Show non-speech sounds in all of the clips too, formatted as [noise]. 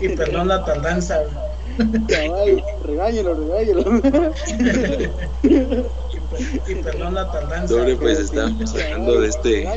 y, perdón la tardanza. Cabal, regáñelo, regáñelo. y perdón la tardanza. Sobre, pues estamos hablando de este,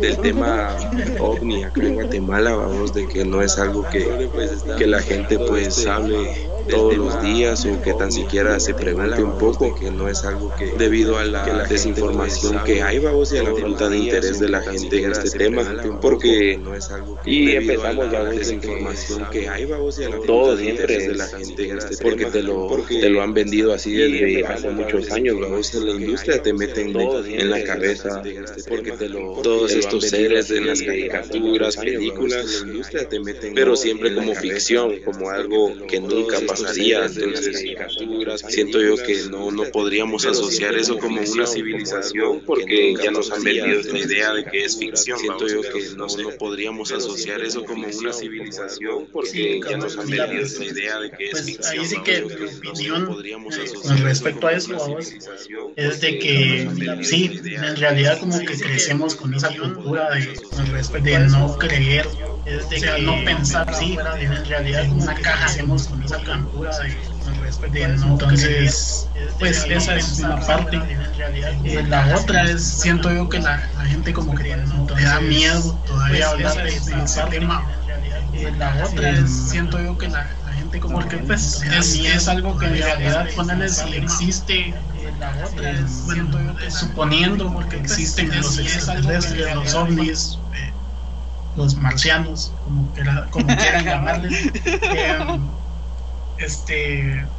del tema ovni acá en Guatemala, vamos, de que no es algo que, que la gente pues hable todos los días o que tan siquiera se pregunte un poco, que no es algo que debido a la desinformación que hay, vamos, y a la falta de interés de la gente en este tema, porque no es algo y empezamos la desinformación que hay, vamos, y a la de interés de la gente en este tema, porque te lo, te lo han vendido así desde hace muchos años, vamos, en la industria te meten en la cabeza, porque te lo, todos estos seres en las caricaturas, películas, pero siempre como ficción, como algo que nunca pasó siento yo que no, no podríamos asociar eso como una civilización porque ya nos han vendido la idea de que es ficción. Siento yo que no, no podríamos asociar eso como una civilización porque ya nos han vendido la idea de que es ficción. Ahí sí que mi opinión con respecto a eso es de que sí, en realidad como que crecemos con esa cultura de, de no creer es de no pensar sí, en realidad una caja hacemos con esa cultura de, entonces pues esa es una parte. Eh, la otra es siento yo que la, gente como que te da miedo todavía hablar de, ese tema. eh, la otra es siento yo que la, gente como que pues es, es algo que en realidad ponerle si existe que suponiendo porque existen los extraterrestres los ovnis los marcianos, como, como quieran [laughs] llamarles, em, este,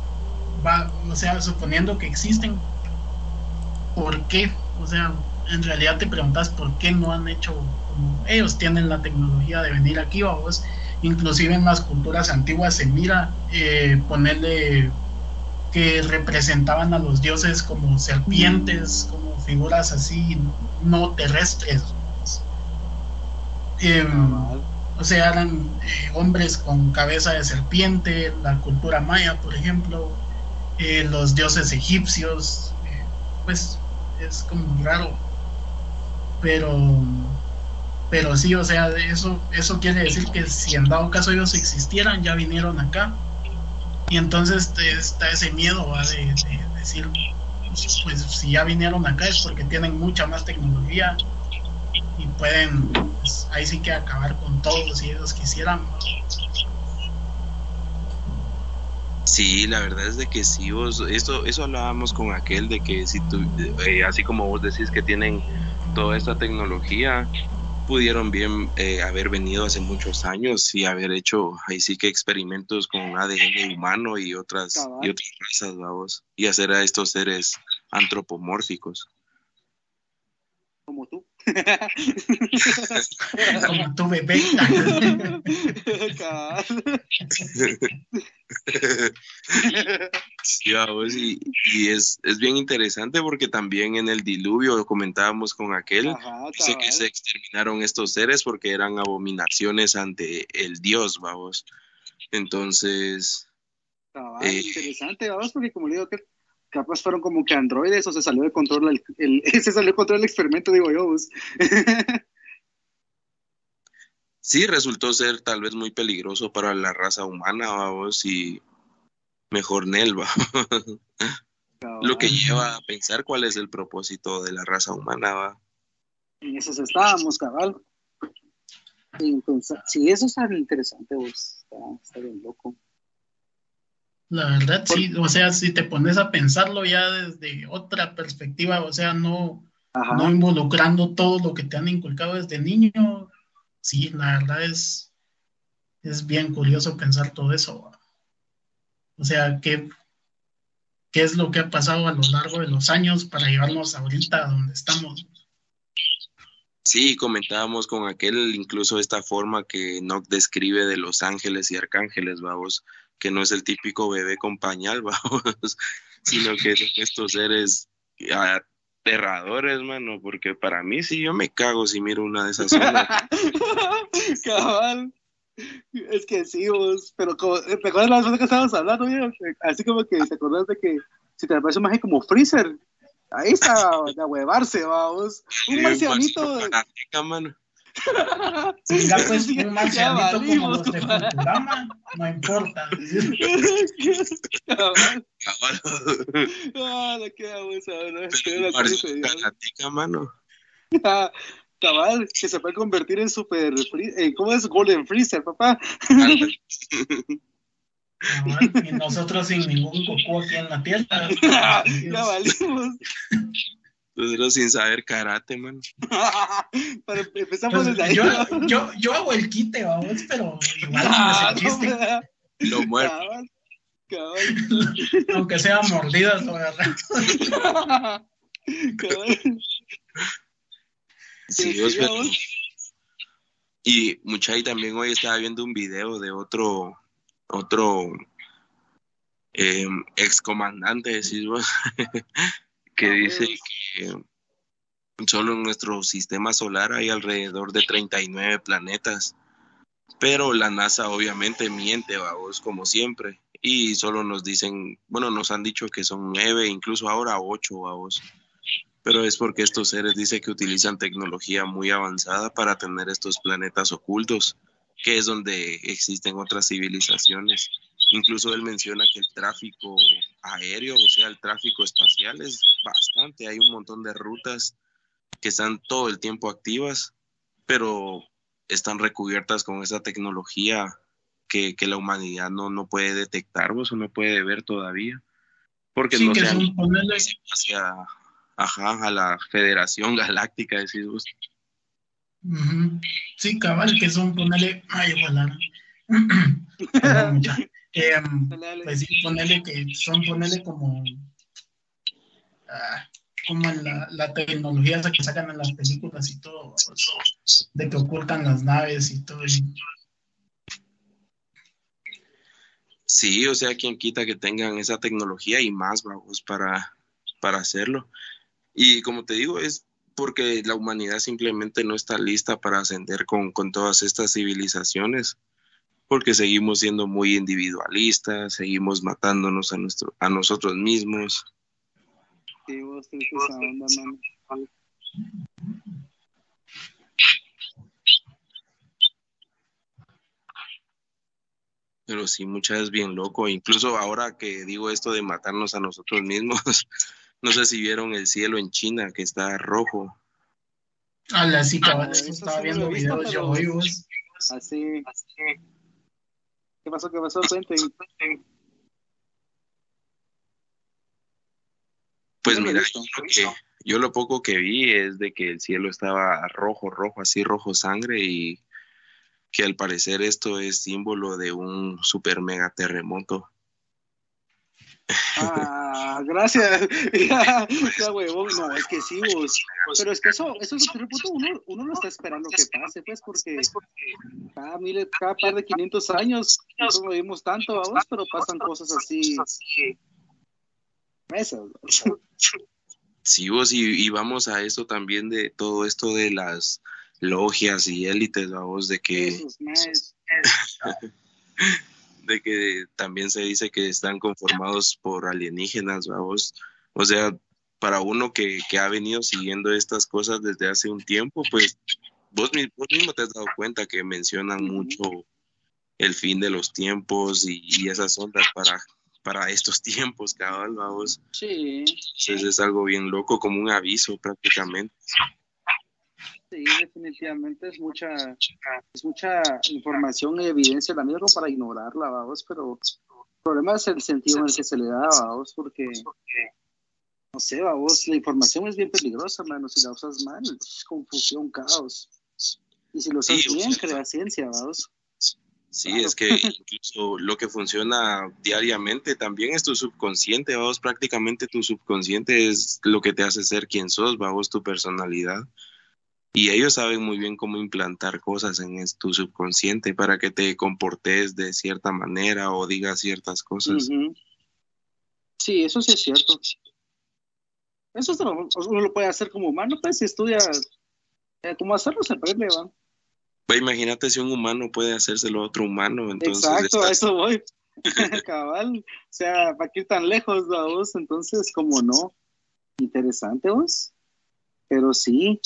va, o sea, suponiendo que existen, ¿por qué? O sea, en realidad te preguntas por qué no han hecho, como ellos tienen la tecnología de venir aquí, vamos, inclusive en las culturas antiguas se mira eh, ponerle que representaban a los dioses como serpientes, como figuras así no terrestres, Em, o sea, eran eh, hombres con cabeza de serpiente, la cultura maya, por ejemplo, eh, los dioses egipcios, eh, pues es como raro, pero, pero sí, o sea, eso, eso quiere decir que si en dado caso ellos existieran, ya vinieron acá, y entonces está ese miedo de decir, pues si ya vinieron acá es porque tienen mucha más tecnología, y pueden pues, ahí sí que acabar con todos si ellos quisieran. Sí, la verdad es de que sí, vos, esto, eso hablábamos con aquel de que si tú, eh, así como vos decís que tienen toda esta tecnología, pudieron bien eh, haber venido hace muchos años y haber hecho ahí sí que experimentos con ADN humano y otras, y otras razas, vamos, y hacer a estos seres antropomórficos. Como tu bebé. [laughs] sí, y, es, es, bien interesante porque también en el diluvio comentábamos con aquel, dice que se exterminaron estos seres porque eran abominaciones ante el Dios, vamos. Entonces... Eh, interesante, vamos, porque como le digo, que capaz fueron como que androides o se salió de control el, [laughs] se salió de control el experimento, digo yo. Pues. [laughs] sí, resultó ser tal vez muy peligroso para la raza humana, vamos, y mejor Nelva. [laughs] Lo que lleva a pensar cuál es el propósito de la raza humana, va. En eso estábamos, cabal. Entonces, sí, eso es algo interesante, vos. está bien loco. La verdad, sí, o sea, si te pones a pensarlo ya desde otra perspectiva, o sea, no, no involucrando todo lo que te han inculcado desde niño, sí, la verdad es, es bien curioso pensar todo eso. O sea, ¿qué, ¿qué es lo que ha pasado a lo largo de los años para llevarnos ahorita a donde estamos? Sí, comentábamos con aquel incluso esta forma que Nock describe de los ángeles y arcángeles, vamos, que no es el típico bebé con pañal, [laughs] vamos, sino que son estos seres aterradores, mano, porque para mí sí yo me cago si miro una de esas [laughs] zonas. Cabal. Es que sí, vos, pero como, ¿te acuerdas de la zona que estábamos hablando? Así como que te acordás de que si te aparece un como Freezer, ahí está de huevarse, vamos. Un marcianito. Ya pues un marcianito como los de Futurama, no importa. Ah, la queda mano. Cabal, que se puede convertir en super, eh, ¿cómo es? Golden Freezer, papá. y nosotros sin ningún coco aquí en la tierra. [laughs] ya valimos. Nosotros sin saber karate, man. [laughs] Para empezamos pues, desde ahí. Yo, yo, yo, hago el quite, vamos, pero igual no es el chiste. Lo muerto. [laughs] Aunque sea mordidas o agarradas. Sí, Dios Y Muchay también hoy estaba viendo un video de otro, otro eh, excomandante, decís vos, [laughs] que dice que solo en nuestro sistema solar hay alrededor de 39 planetas. Pero la NASA obviamente miente, vos, como siempre. Y solo nos dicen, bueno, nos han dicho que son nueve, incluso ahora ocho, vos. Pero es porque estos seres dicen que utilizan tecnología muy avanzada para tener estos planetas ocultos, que es donde existen otras civilizaciones. Incluso él menciona que el tráfico aéreo, o sea, el tráfico espacial es bastante. Hay un montón de rutas que están todo el tiempo activas, pero están recubiertas con esa tecnología que, la humanidad no, no puede detectar o no puede ver todavía. Porque no se han hacia, ajá, a la Federación Galáctica, decís vos. Sí, cabal, que son ponerle. Ay, bueno. [clears throat] Eh, pues sí, ponerle que son ponerle como. Ah, como en la, la tecnología que sacan en las películas y todo, de que ocultan las naves y todo. Sí, o sea, quien quita que tengan esa tecnología y más, vamos, para, para hacerlo. Y como te digo, es porque la humanidad simplemente no está lista para ascender con, con todas estas civilizaciones, porque seguimos siendo muy individualistas, seguimos matándonos a, nuestro, a nosotros mismos. Pero sí, muchas veces bien loco. Incluso ahora que digo esto de matarnos a nosotros mismos, [laughs] no sé si vieron el cielo en China que está rojo. Ah, la sí, cabal, estaba viendo videos yo hoy, Así. ¿Qué pasó? ¿Qué pasó? Cuenten. Pues mira, yo lo, poco que vi es de que el cielo estaba rojo, rojo, así rojo sangre y que al parecer esto es símbolo de un super mega terremoto. Ah, gracias. [laughs] ya, huevón. No, es que sí, vos. Pero es que eso, eso es terremoto, uno, uno lo está esperando que pase, pues, porque cada, mil, cada par de 500 años no lo vimos tanto, vamos, pero pasan cosas así. Mesas. Sí, vos, y, vamos a eso también de todo esto de las logias y élites, vamos, de que... [laughs] de que también se dice que están conformados por alienígenas, vamos. O sea, para uno que, ha venido siguiendo estas cosas desde hace un tiempo, pues vos, mismo te has dado cuenta que mencionan mucho el fin de los tiempos y, y esas ondas para para estos [laughs] tiempos, cabal, vamos. Sí. Entonces es algo bien loco, como un aviso prácticamente. Sí, definitivamente es mucha, es mucha información y evidencia también como para ignorarla, vamos, pero el problema es el sentido en el que se le da, vamos, porque, no sé, vamos, la información es bien peligrosa, mano, si la usas mal, es confusión, caos. Y si lo usas bien, crea ciencia, vamos. Sí, es que incluso lo que funciona diariamente también es tu subconsciente, vamos, prácticamente tu subconsciente es lo que te hace ser quien sos, vamos, tu personalidad. Y ellos saben muy bien cómo implantar cosas en tu subconsciente para que te comportes de cierta manera o digas ciertas cosas. Sí, eso sí es cierto. Eso uno lo puede hacer como humano, pues si estudia eh, cómo hacerlo, se aprende, va imagínate si un humano puede hacérselo a otro humano. Entonces Exacto, a eso voy. [laughs] [laughs] Cabal. O sea, ¿para qué ir tan lejos, vos? Entonces, como no. Interesante, vos. Pero sí.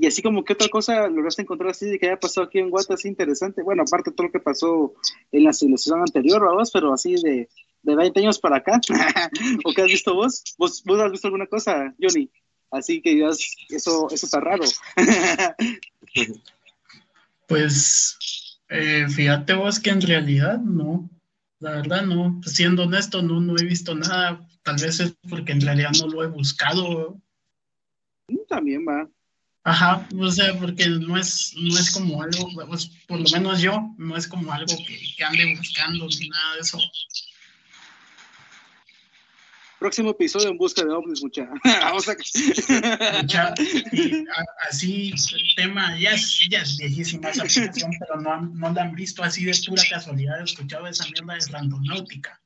Y así como que otra cosa lograste encontrar así de que haya pasado aquí en Guata así interesante. Bueno, aparte de todo lo que pasó en la civilización anterior, vos, pero así de, de 20 años para acá. [laughs] ¿O qué has visto vos? vos? ¿Vos has visto alguna cosa, Johnny? Así que digas, eso, eso está raro. [laughs] pues eh, fíjate vos que en realidad no. La verdad no. Siendo honesto, no, no he visto nada. Tal vez es porque en realidad no lo he buscado. Mm, también va. Ajá, o sea, porque no es, no es como algo, pues, por lo menos yo, no es como algo que, que ande buscando ni nada de eso. Próximo episodio en busca de ovnis, mucha. [laughs] Vamos a... mucha [laughs] y así, el tema, ya es, ya es viejísima esa aplicación, pero no, no la han visto así de pura casualidad, he escuchado esa mierda de randonáutica.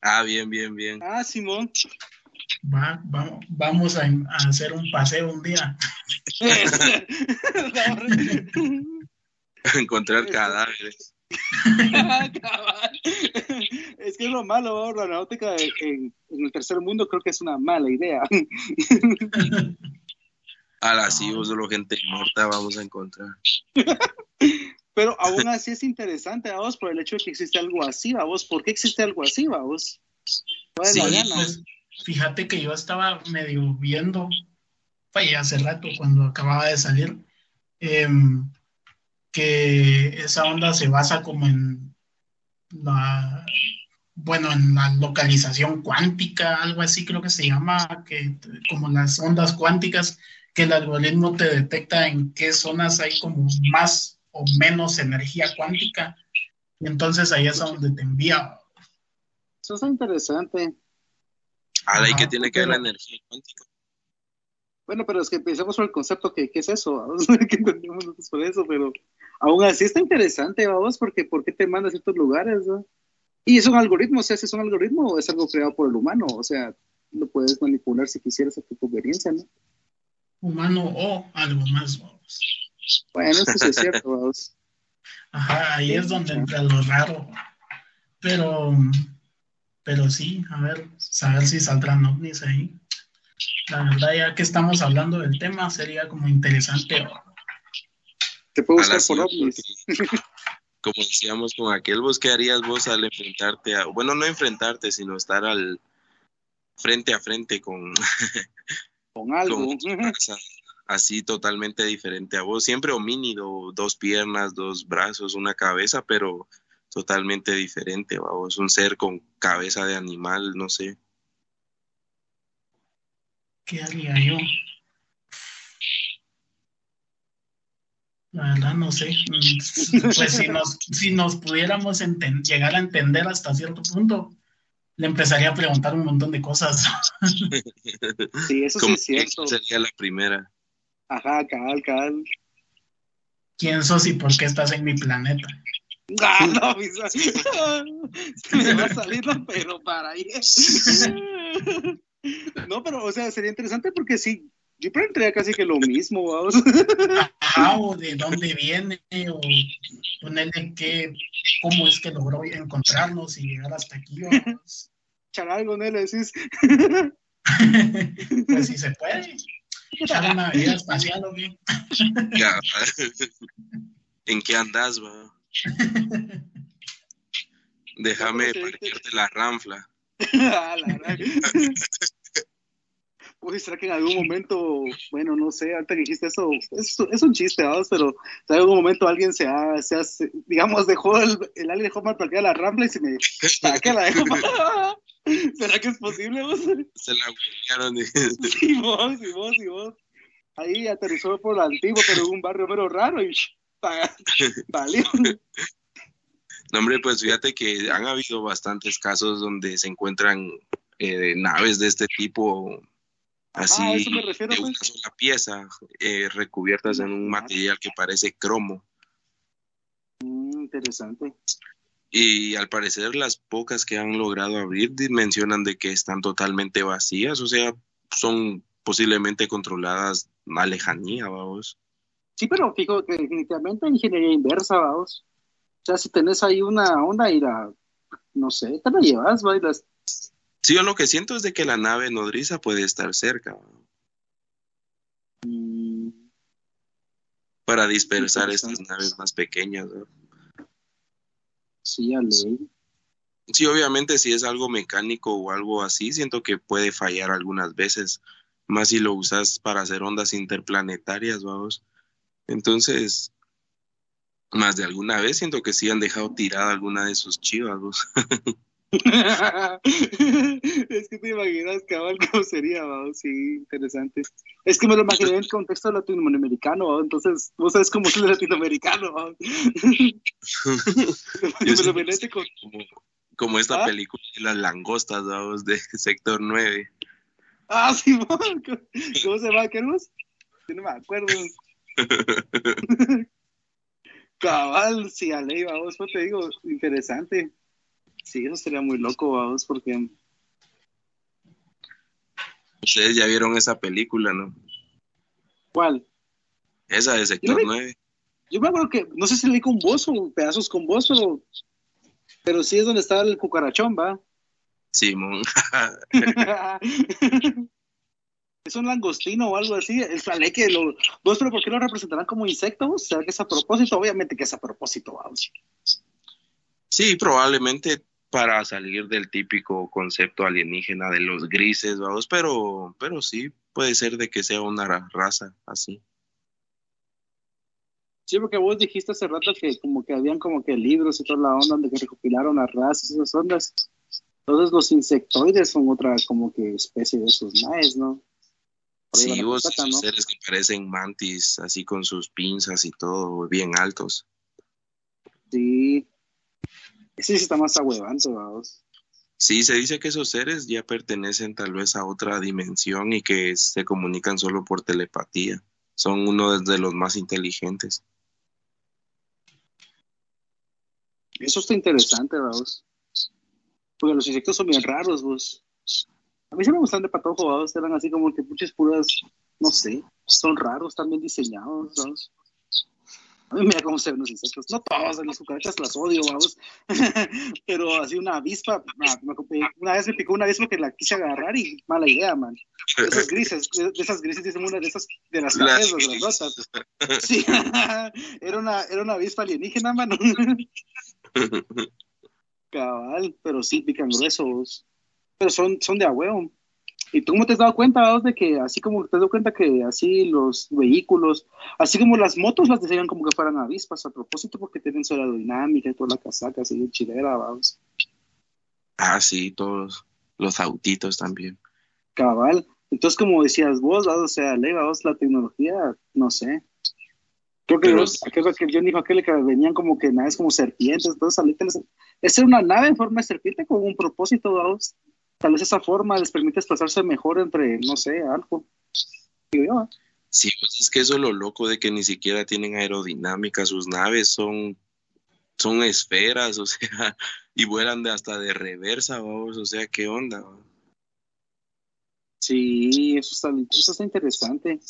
Ah, bien, bien, bien. Ah, Simón. Va, vamos, vamos a, a, hacer un paseo un día. [laughs] Encontrar cadáveres. [laughs] es que es lo malo, la náutica en, en, el tercer mundo creo que es una mala idea. A [laughs] la sí, vos solo gente muerta vamos a encontrar. Pero aún así es interesante, vos, por el hecho de que existe algo así, vos. ¿Por qué existe algo así, vos? Sí, pues, fíjate que yo estaba medio viendo, fue hace rato cuando acababa de salir, eh, que esa onda se basa como en la, bueno, en la localización cuántica, algo así creo que se llama, que como las ondas cuánticas, que el algoritmo te detecta en qué zonas hay como más o menos energía cuántica, y entonces ahí es a donde te envía. Eso es interesante. Ah, ¿y qué tiene que ver la energía cuántica? Bueno, pero es que pensemos por el concepto que qué es eso, [laughs] que entendemos por eso, pero aún así está interesante, vamos, porque ¿por qué te manda a ciertos lugares? Y es un algoritmo, o sea, si es un algoritmo o es algo creado por el humano, o sea, lo puedes manipular si quisieras a tu conveniencia, ¿no? Humano o algo más, vamos. Bueno, eso sí es cierto, [laughs] vamos. Ajá, ahí es donde entra lo raro. Pero, pero sí, a ver, saber si saldrán ovnis ahí. La verdad, ya que estamos hablando del tema, sería como interesante te puedo buscar por Como decíamos con aquel, vos qué harías vos al enfrentarte a, bueno, no enfrentarte, sino estar al frente a frente con, [laughs] con algo. así totalmente diferente a vos, siempre homínido, dos piernas, dos brazos, una cabeza, pero totalmente diferente, vos, un ser con cabeza de animal, no sé. ¿Qué haría yo? La verdad no sé. Pues si nos, si nos pudiéramos llegar a entender hasta cierto punto, le empezaría a preguntar un montón de cosas. [laughs] Sí, eso sí es cierto. Sería la primera. Ajá, cabal, cabal. ¿Quién sos y por qué estás en mi planeta? Ah, no, me va a salir, pero para ahí. No, pero, o sea, sería interesante porque sí, yo preguntaría casi que lo mismo, vamos. Ah, o de dónde viene, o ponerle qué, cómo es que logró encontrarnos y llegar hasta aquí, vamos. Echar algo, ¿no? Le decís. [laughs] pues si se puede. Echar una vida espacial, ¿o qué? Ya. ¿En qué andas, va? [laughs] Déjame parquearte la ranfla. [laughs] ah, la Uy, [laughs] ¿será que en algún momento, bueno, no sé, ahorita que dijiste eso, es, es un chiste, ¿vamos? Pero en algún momento alguien se ha, se ha digamos, dejó el, el alien dejó mal para la rampla y se me, ¿para qué la dejó? ¿Será que es posible, vos? Se la buscaron. Sí, vos, sí, vos, sí, vos. Ahí aterrizó por el antiguo, pero en un barrio mero raro y [laughs] valió. No, hombre, pues fíjate que han habido bastantes casos donde se encuentran eh, naves de este tipo así de una pues. sola pieza, eh, recubiertas en un material que parece cromo. Mm, interesante. Y al parecer las pocas que han logrado abrir mencionan de que están totalmente vacías, o sea, son posiblemente controladas a lejanía, vamos. Sí, pero fijo que definitivamente ingeniería inversa, vamos. O sea, si tenés ahí una onda y la, no sé, te la llevas, va, y las Sí, yo lo que siento es de que la nave nodriza puede estar cerca. Mm, para dispersar estas naves más pequeñas. Sí, a ley. Sí, obviamente si es algo mecánico o algo así, siento que puede fallar algunas veces, más si lo usas para hacer ondas interplanetarias, vamos. Entonces, más de alguna vez siento que sí han dejado tirada alguna de sus chivas, [laughs] es que te imaginas, cabal, cómo sería, ¿no? sí, interesante. Es que me lo imaginé en el contexto latinoamericano, entonces vos sabes cómo es el latinoamericano. [laughs] [laughs] como, esta ¿Ah? película de las langostas, vamos, de Sector 9. Ah, sí, ¿cómo se llama, Carlos? Yo no me acuerdo. [laughs] Cabal, sí, a ley, vamos, pues te digo, interesante. Sí, eso sería muy loco, vamos, porque... Ustedes ya vieron esa película, ¿no? ¿Cuál? Esa de Sector 9. Yo me acuerdo que, no sé si leí con vos o pedazos con vos, pero, pero sí es donde está el cucarachón, ¿va? Simón. [laughs] [laughs] es un langostino o algo así. El que lo. ¿Vos, pero por qué lo representarán como insectos? ¿Será que es a propósito? Obviamente que es a propósito, vamos. Sí, probablemente para salir del típico concepto alienígena de los grises, vamos, pero, pero sí, puede ser de que sea una raza así. Sí, porque vos dijiste hace rato que como que habían como que libros y toda la onda donde recopilaron las razas y esas ondas. Entonces los insectoides son otra como que especie de esos maes, ¿no? Sí, vos seres que parecen mantis, así con sus pinzas y todo, bien altos. Sí, Sí, sí está más ahuevando, vamos. Sí, se dice que esos seres ya pertenecen tal vez a otra dimensión y que se comunican solo por telepatía. Son uno de los más inteligentes. Eso está interesante, vamos. Porque los insectos son bien raros, vos. A mí se me gustan de patojo, vamos. Eran así como que puches puras, no sé, son raros, están bien diseñados, vamos. Mira cómo se ven los insectos. No todos, las cucarachas las odio, vamos. [laughs] Pero así una avispa, una vez me picó una avispa que la quise agarrar y mala idea, man. De esas grises, de, esas grises, dicen una de esas de las cabezas, las rotas. Sí, [laughs] era una, era una avispa alienígena, mano. [laughs] Cabal, pero sí pican gruesos. Pero son, son de agüeo. ¿Y tú cómo te has dado cuenta, de que así como te has dado cuenta que así los vehículos, así como las motos las diseñan como que fueran avispas a propósito porque tienen su aerodinámica y toda la casaca así chilera, vamos? Ah, sí, todos los autitos también. Cabal. Entonces, como decías vos, o sea, le vamos, la tecnología, no sé. Creo que, los, creo que John dijo aquel que venían como que naves como serpientes, entonces, esa era una nave en forma de serpiente con un propósito, vamos tal vez esa forma les permite desplazarse mejor entre, no sé, algo. ¿eh? Sí, pues es que eso es lo loco de que ni siquiera tienen aerodinámica, sus naves son, son esferas, [laughs] o sea, y vuelan de hasta de reversa, vamos, o sea, ¿qué onda? Sí, eso está, eso está interesante.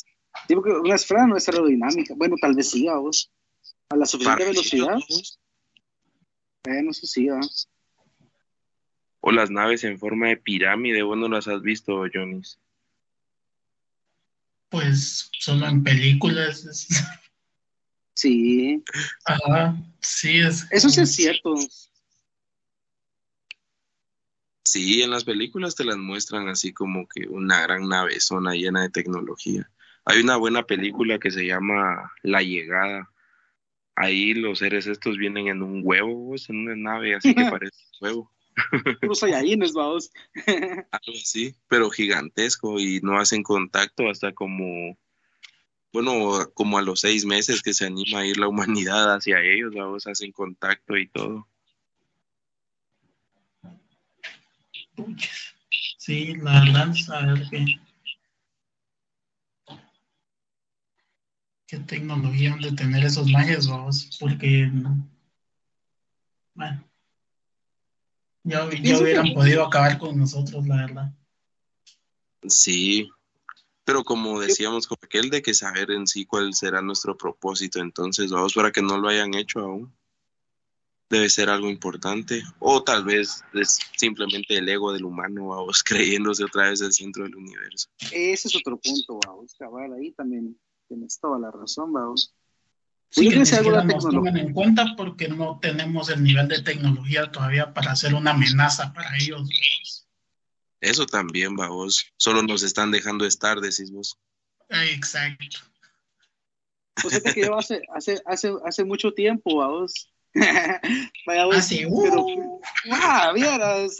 Digo que una esfera no es aerodinámica. Bueno, tal vez sí, vos. A la suficiente velocidad. Bueno, eso sí, ¿vamos? O las naves en forma de pirámide, ¿vos no las has visto, Jonis? Pues solo en películas. Sí. Ajá, sí, es. Eso sí es cierto. Sí, en las películas te las muestran así como que una gran nave zona llena de tecnología. Hay una buena película que se llama La Llegada. Ahí los seres estos vienen en un huevo, en una nave así que [laughs] parece un huevo. [laughs] Puros Saiyajines, vamos. [laughs] Algo así, pero gigantesco y no hacen contacto hasta como, bueno, como a los seis meses que se anima a ir la humanidad hacia ellos, vamos, hacen contacto y todo. Sí, la verdad, a ver qué, qué tecnología han de tener esos mages, vamos, porque, bueno ya, hubieran podido acabar con nosotros, la verdad. Sí, pero como decíamos con aquel de que saber en sí cuál será nuestro propósito, entonces vamos para que no lo hayan hecho aún. Debe ser algo importante. O tal vez es simplemente el ego del humano, vamos, [laughs] creyéndose otra vez el centro del universo. Ese es otro punto, vamos, cabal, ahí también tienes toda la razón, vamos. Sí, que ni siquiera nos toman en cuenta porque no tenemos el nivel de tecnología todavía para hacer una amenaza para ellos. Eso también, va vos. Solo nos están dejando estar, decís vos. Exacto. Pues es que yo hace, hace, hace, hace mucho tiempo, vos. [laughs] Vaya vos. Así, uh. pero, ah, vieras,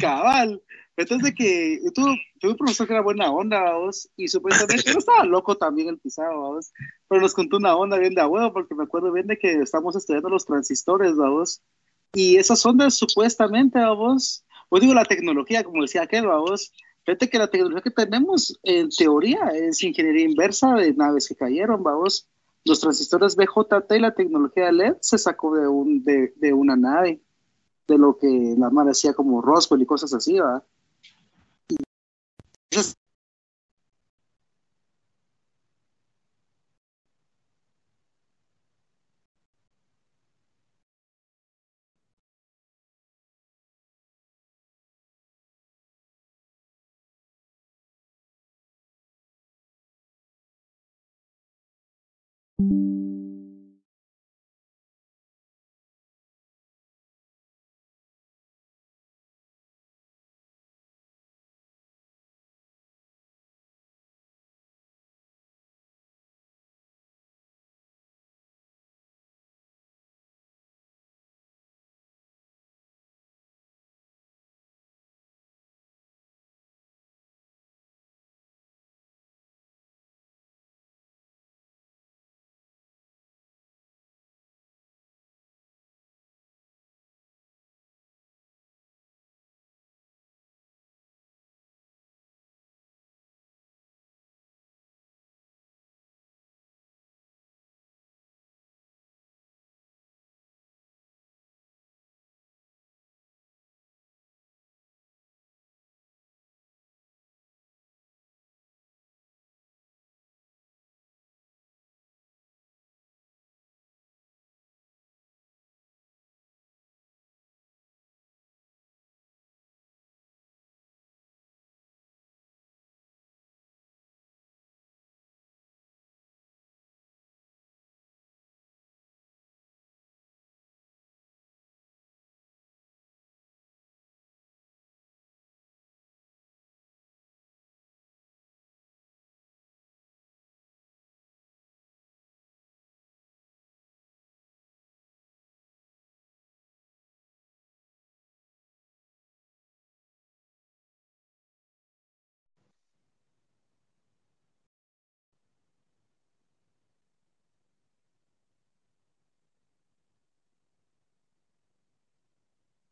cabal. Entonces que tú, tuve un profesor que era buena onda, vos, y supuestamente yo estaba loco también el pisado, vos, pero nos contó una onda bien de huevo, porque me acuerdo bien de que estamos estudiando los transistores, vos, y esas ondas supuestamente, vos, pues digo la tecnología, como decía aquel, vos, fíjate que la tecnología que tenemos, en teoría, es ingeniería inversa de naves que cayeron, vos, los transistores BJT y la tecnología LED se sacó de, un, de, de una nave, de lo que la madre decía como Roswell y cosas así, ¿verdad? just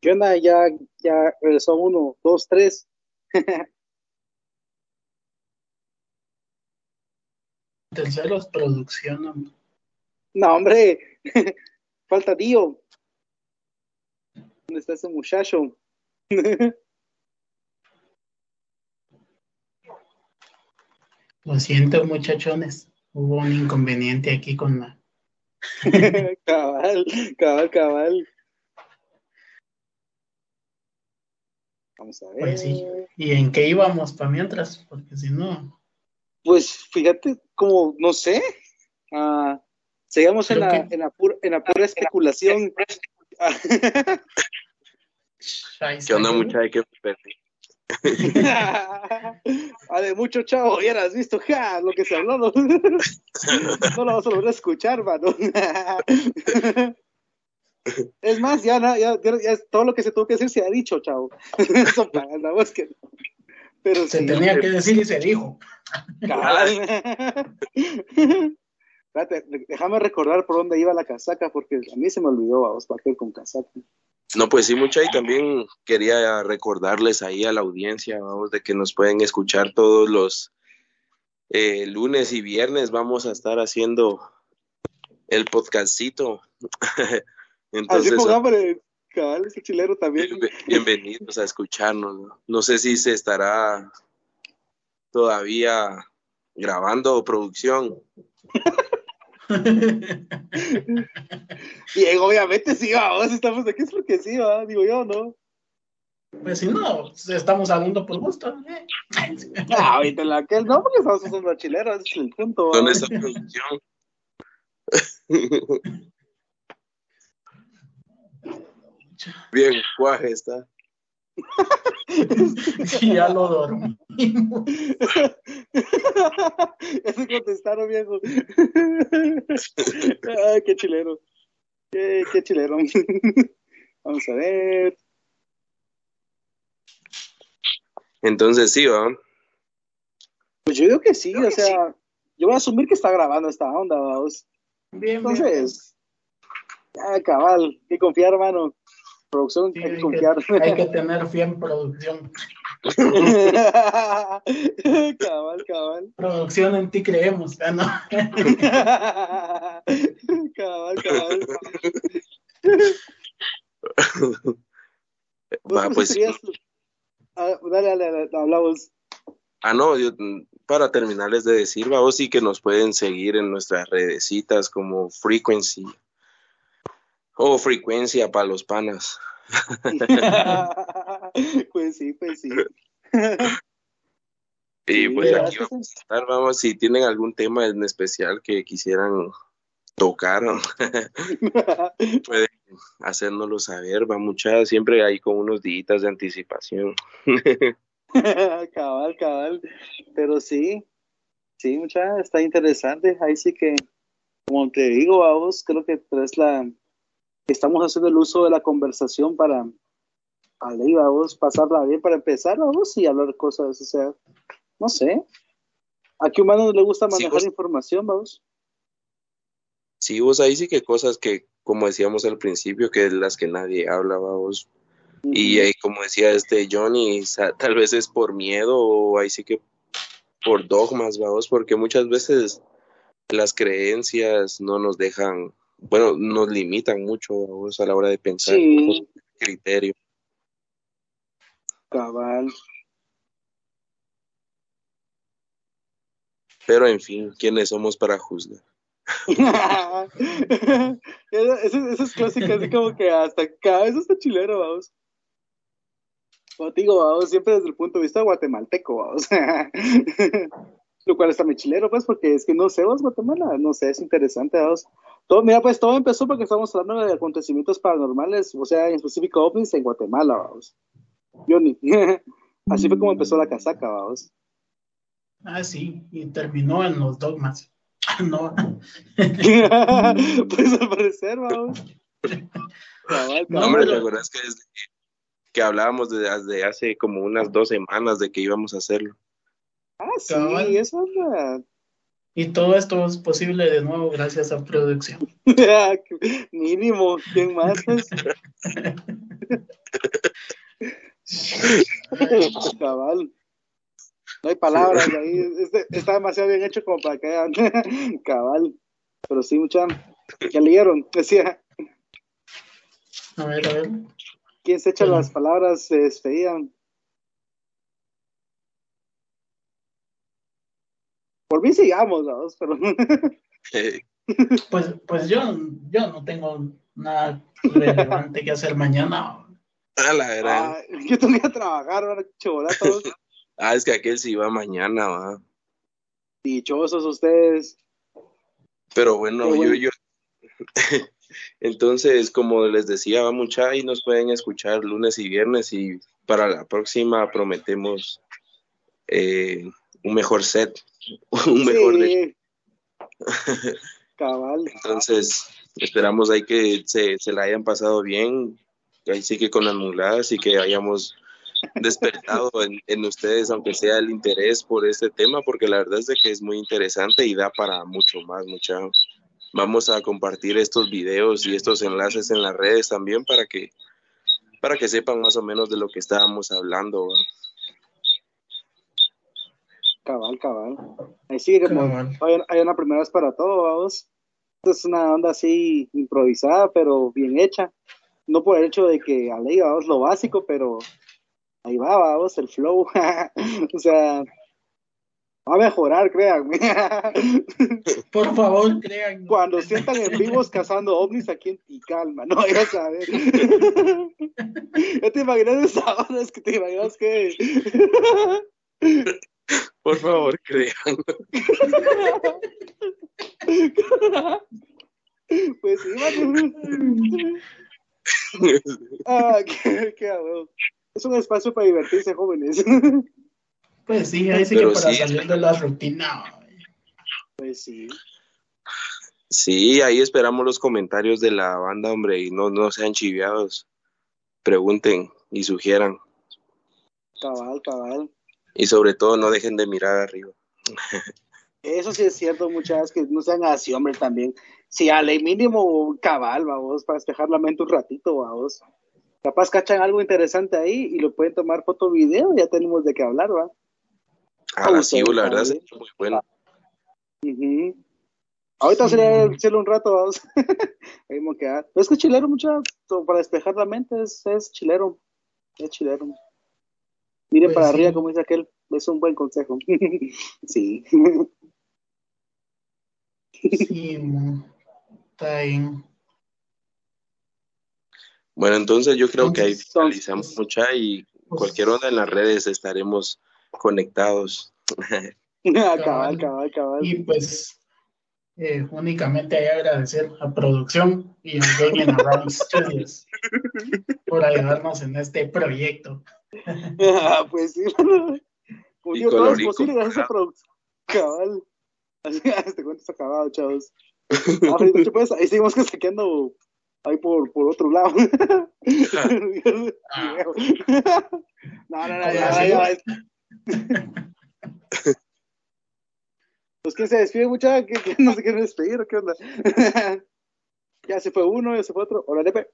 ¿Qué onda? Ya, ya regresó uno, dos, tres. [laughs] Terceros, producción. No, hombre, [laughs] falta Dio. ¿Dónde está ese muchacho? [laughs] Lo siento, muchachones. Hubo un inconveniente aquí con la. cabal, cabal, cabal. Vamos a ver. Pues sí. ¿Y en qué íbamos para mientras? Porque si no. Pues fíjate, como, no sé. Uh, seguimos en la, en la, pura, en la pura especulación. ¿Qué onda, muchacha? ¿Qué perdí? [laughs] de mucho chavo, ya has visto ja, lo que se habló. No, [laughs] no lo vas a volver a escuchar, mano. [laughs] Es más, ya, ya, ya, todo lo que se tuvo que decir se ha dicho, chao. [laughs] Eso para la voz que Pero se tenía que decir y se dijo. déjame recordar por dónde iba la casaca, porque a mí se me olvidó, vamos, para con casaca. No, pues sí, mucha, y también quería recordarles ahí a la audiencia, vamos, de que nos pueden escuchar todos los eh, lunes y viernes. Vamos a estar haciendo el podcastito [laughs] Entonces, Así cabal, ese chilero también. bienvenidos a escucharnos. ¿no? sé si se estará todavía grabando producción. [laughs] Bien, obviamente sí, vamos, estamos aquí es porque sí, ¿va? digo yo, ¿no? Pues si no, estamos hablando por gusto. ¿eh? [laughs] Ah, ahorita la que no, porque estamos usando chileros, es el punto. ¿Dónde está producción? [laughs] Bien, cuaje está. [laughs] ya lo dormimos. [laughs] ya se contestaron, viejo. [laughs] Ay, qué chilero. Qué, qué chilero. Vamos a ver. Entonces sí, ¿va? Pues yo digo que sí, o sea, yo voy a asumir que está grabando esta onda, vamos. Bien, Entonces, ya, cabal, hay que confiar, hermano. Producción, Sí, hay que hay, confiar. que, [laughs] hay que tener fe en producción. [laughs] cabal, cabal. Producción en ti creemos. No. [laughs] cabal, cabal. Va, pues Ah, dale, dale, dale, hablamos. Ah, no, yo, para terminarles de decir, vamos, sí que nos pueden seguir en nuestras redecitas como Frequency o Frecuencia para los panas. [laughs] pues sí, pues sí. Y pues aquí vamos a estar, vamos, si tienen algún tema en especial que quisieran tocar, [laughs] pueden hacérnoslo saber, va mucha, siempre hay con unos días de anticipación. [laughs] cabal, cabal. Pero sí, sí, mucha, está interesante. Ahí sí que, como te digo, vamos, creo que es la, estamos haciendo el uso de la conversación para, ahí, vamos, pasarla bien, para empezar, vamos, y hablar cosas, o sea, no sé. ¿A qué humano le gusta Sí, manejar información, vamos? Sí, vos ahí sí que cosas que, como decíamos al principio, que es las que nadie habla, vamos. Y ahí, como decía este Johnny, tal vez es por miedo o ahí sí que por dogmas, vamos, porque muchas veces las creencias no nos dejan, bueno, nos limitan mucho a la hora de pensar Sí, con criterio. cabal. Pero en fin, ¿quiénes somos para juzgar? [laughs] Eso, eso es clásico, así como que hasta cada vez está chilero, vamos. Como te digo, vamos, siempre desde el punto de vista guatemalteco, vamos. [laughs] Lo cual está muy chilero, pues, porque es que no sé, vos, Guatemala, no sé, es interesante, vamos. Todo, mira, pues todo empezó porque estamos hablando de acontecimientos paranormales, o sea, en específico ovnis en Guatemala, vamos. Johnny. [laughs] Así fue como empezó la casaca, vamos. Ah, sí, y terminó en los dogmas. [laughs] No, [laughs] pues al parecer, vamos. Cabal, No, No, hombre, ¿te acuerdas que, desde que, que hablábamos de- desde hace como unas dos semanas de que íbamos a hacerlo? Ah, sí, Cabal. eso anda. Y todo esto es posible de nuevo gracias a producción. [laughs] Mínimo, ¿quién más? [laughs] Cabal. No hay palabras ahí. Este- está demasiado bien hecho como para que. [laughs] Cabal. Pero sí, mucha. Ya leyeron. Decía, A ver, a ver. ¿quién se echa las palabras? Se despedían. Por mí sigamos, vamos, pero. [laughs] Pues, pues yo, yo no tengo nada relevante que hacer mañana. a la verdad. Ah, yo tengo que trabajar, ahora chivolatos. [laughs] Ah, es que aquel sí va mañana, va. Dichosos ustedes. Pero bueno, bueno. yo, yo. [laughs] Entonces, como les decía, va mucha y nos pueden escuchar lunes y viernes y para la próxima prometemos eh, un mejor set, [laughs] un mejor de-. [laughs] Cabal. Entonces, esperamos ahí que se, se la hayan pasado bien, ahí sí que con las muladas y que hayamos despertado en, en ustedes, aunque sea el interés por este tema, porque la verdad es de que es muy interesante y da para mucho más, mucha. Vamos a compartir estos videos y estos enlaces en las redes también para que para que sepan más o menos de lo que estábamos hablando. Cabal, cabal. Ahí sigue como hay, hay una primera vez para todo, vamos. Esto es una onda así improvisada, pero bien hecha. No por el hecho de que a ley vamos lo básico, pero ahí va, vamos, el flow. [laughs] o sea, va a mejorar, créanme. [laughs] Por favor, crean. Cuando sientan en vivos cazando ovnis aquí en Ticalma, no, [laughs] ya sabes. ya te imaginas esa onda, es que te imaginas que. [laughs] Por favor, crean. [laughs] Pues sí, [laughs] ah, qué, qué Es un espacio para divertirse, jóvenes. Pues sí, ahí sí que para salir de la rutina. Pues sí. Sí, ahí esperamos los comentarios de la banda, hombre, y no, no sean chiviados. Pregunten y sugieran. Cabal, cabal. Y sobre todo no dejen de mirar arriba. Eso sí es cierto, muchachas, que no sean así, hombre, también. Si a ley mínimo cabal, vamos, para despejar la mente un ratito, vamos. Capaz cachan algo interesante ahí y lo pueden tomar foto video, ya tenemos de qué hablar, va. Ah, sí, la verdad es muy bueno. Ahorita sería hacerlo un rato, [laughs] vamos. Ahí me quedar. es que chilero, mucho para despejar la mente es, es chilero. Es chilero. Miren pues para arriba, como dice aquel. Es un buen consejo. [laughs] sí. sí, está bien. Bueno, entonces yo creo que ahí finalizamos mucha y pues cualquier onda en las redes estaremos conectados. [laughs] cabal, cabal, cabal. Y pues eh, únicamente hay que agradecer a producción y a Gaming Around Studios por ayudarnos en este proyecto. ah, pues sí. Como digo, todo es posible gracias a producción. Cabal. Así, [laughs] este cuento está acabado, chavos. Ah, pues, ahí seguimos saqueando ahí por, por otro lado. Ah. [laughs] no, no, no, ya, ya, ya. [laughs] Pues que se despide mucha, que, no se quiere despedir, ¿qué onda? [laughs] ya se fue uno, ya se fue otro. Hola, Lepe.